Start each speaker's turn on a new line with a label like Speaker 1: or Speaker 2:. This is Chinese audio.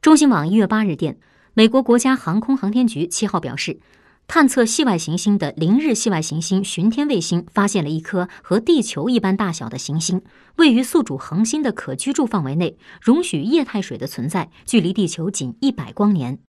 Speaker 1: 中新网一月八日电，美国国家航空航天局七号表示。探测系外行星的凌日系外行星巡天卫星发现了一颗和地球一般大小的行星，位于宿主恒星的可居住范围内，容许液态水的存在，距离地球仅一百光年。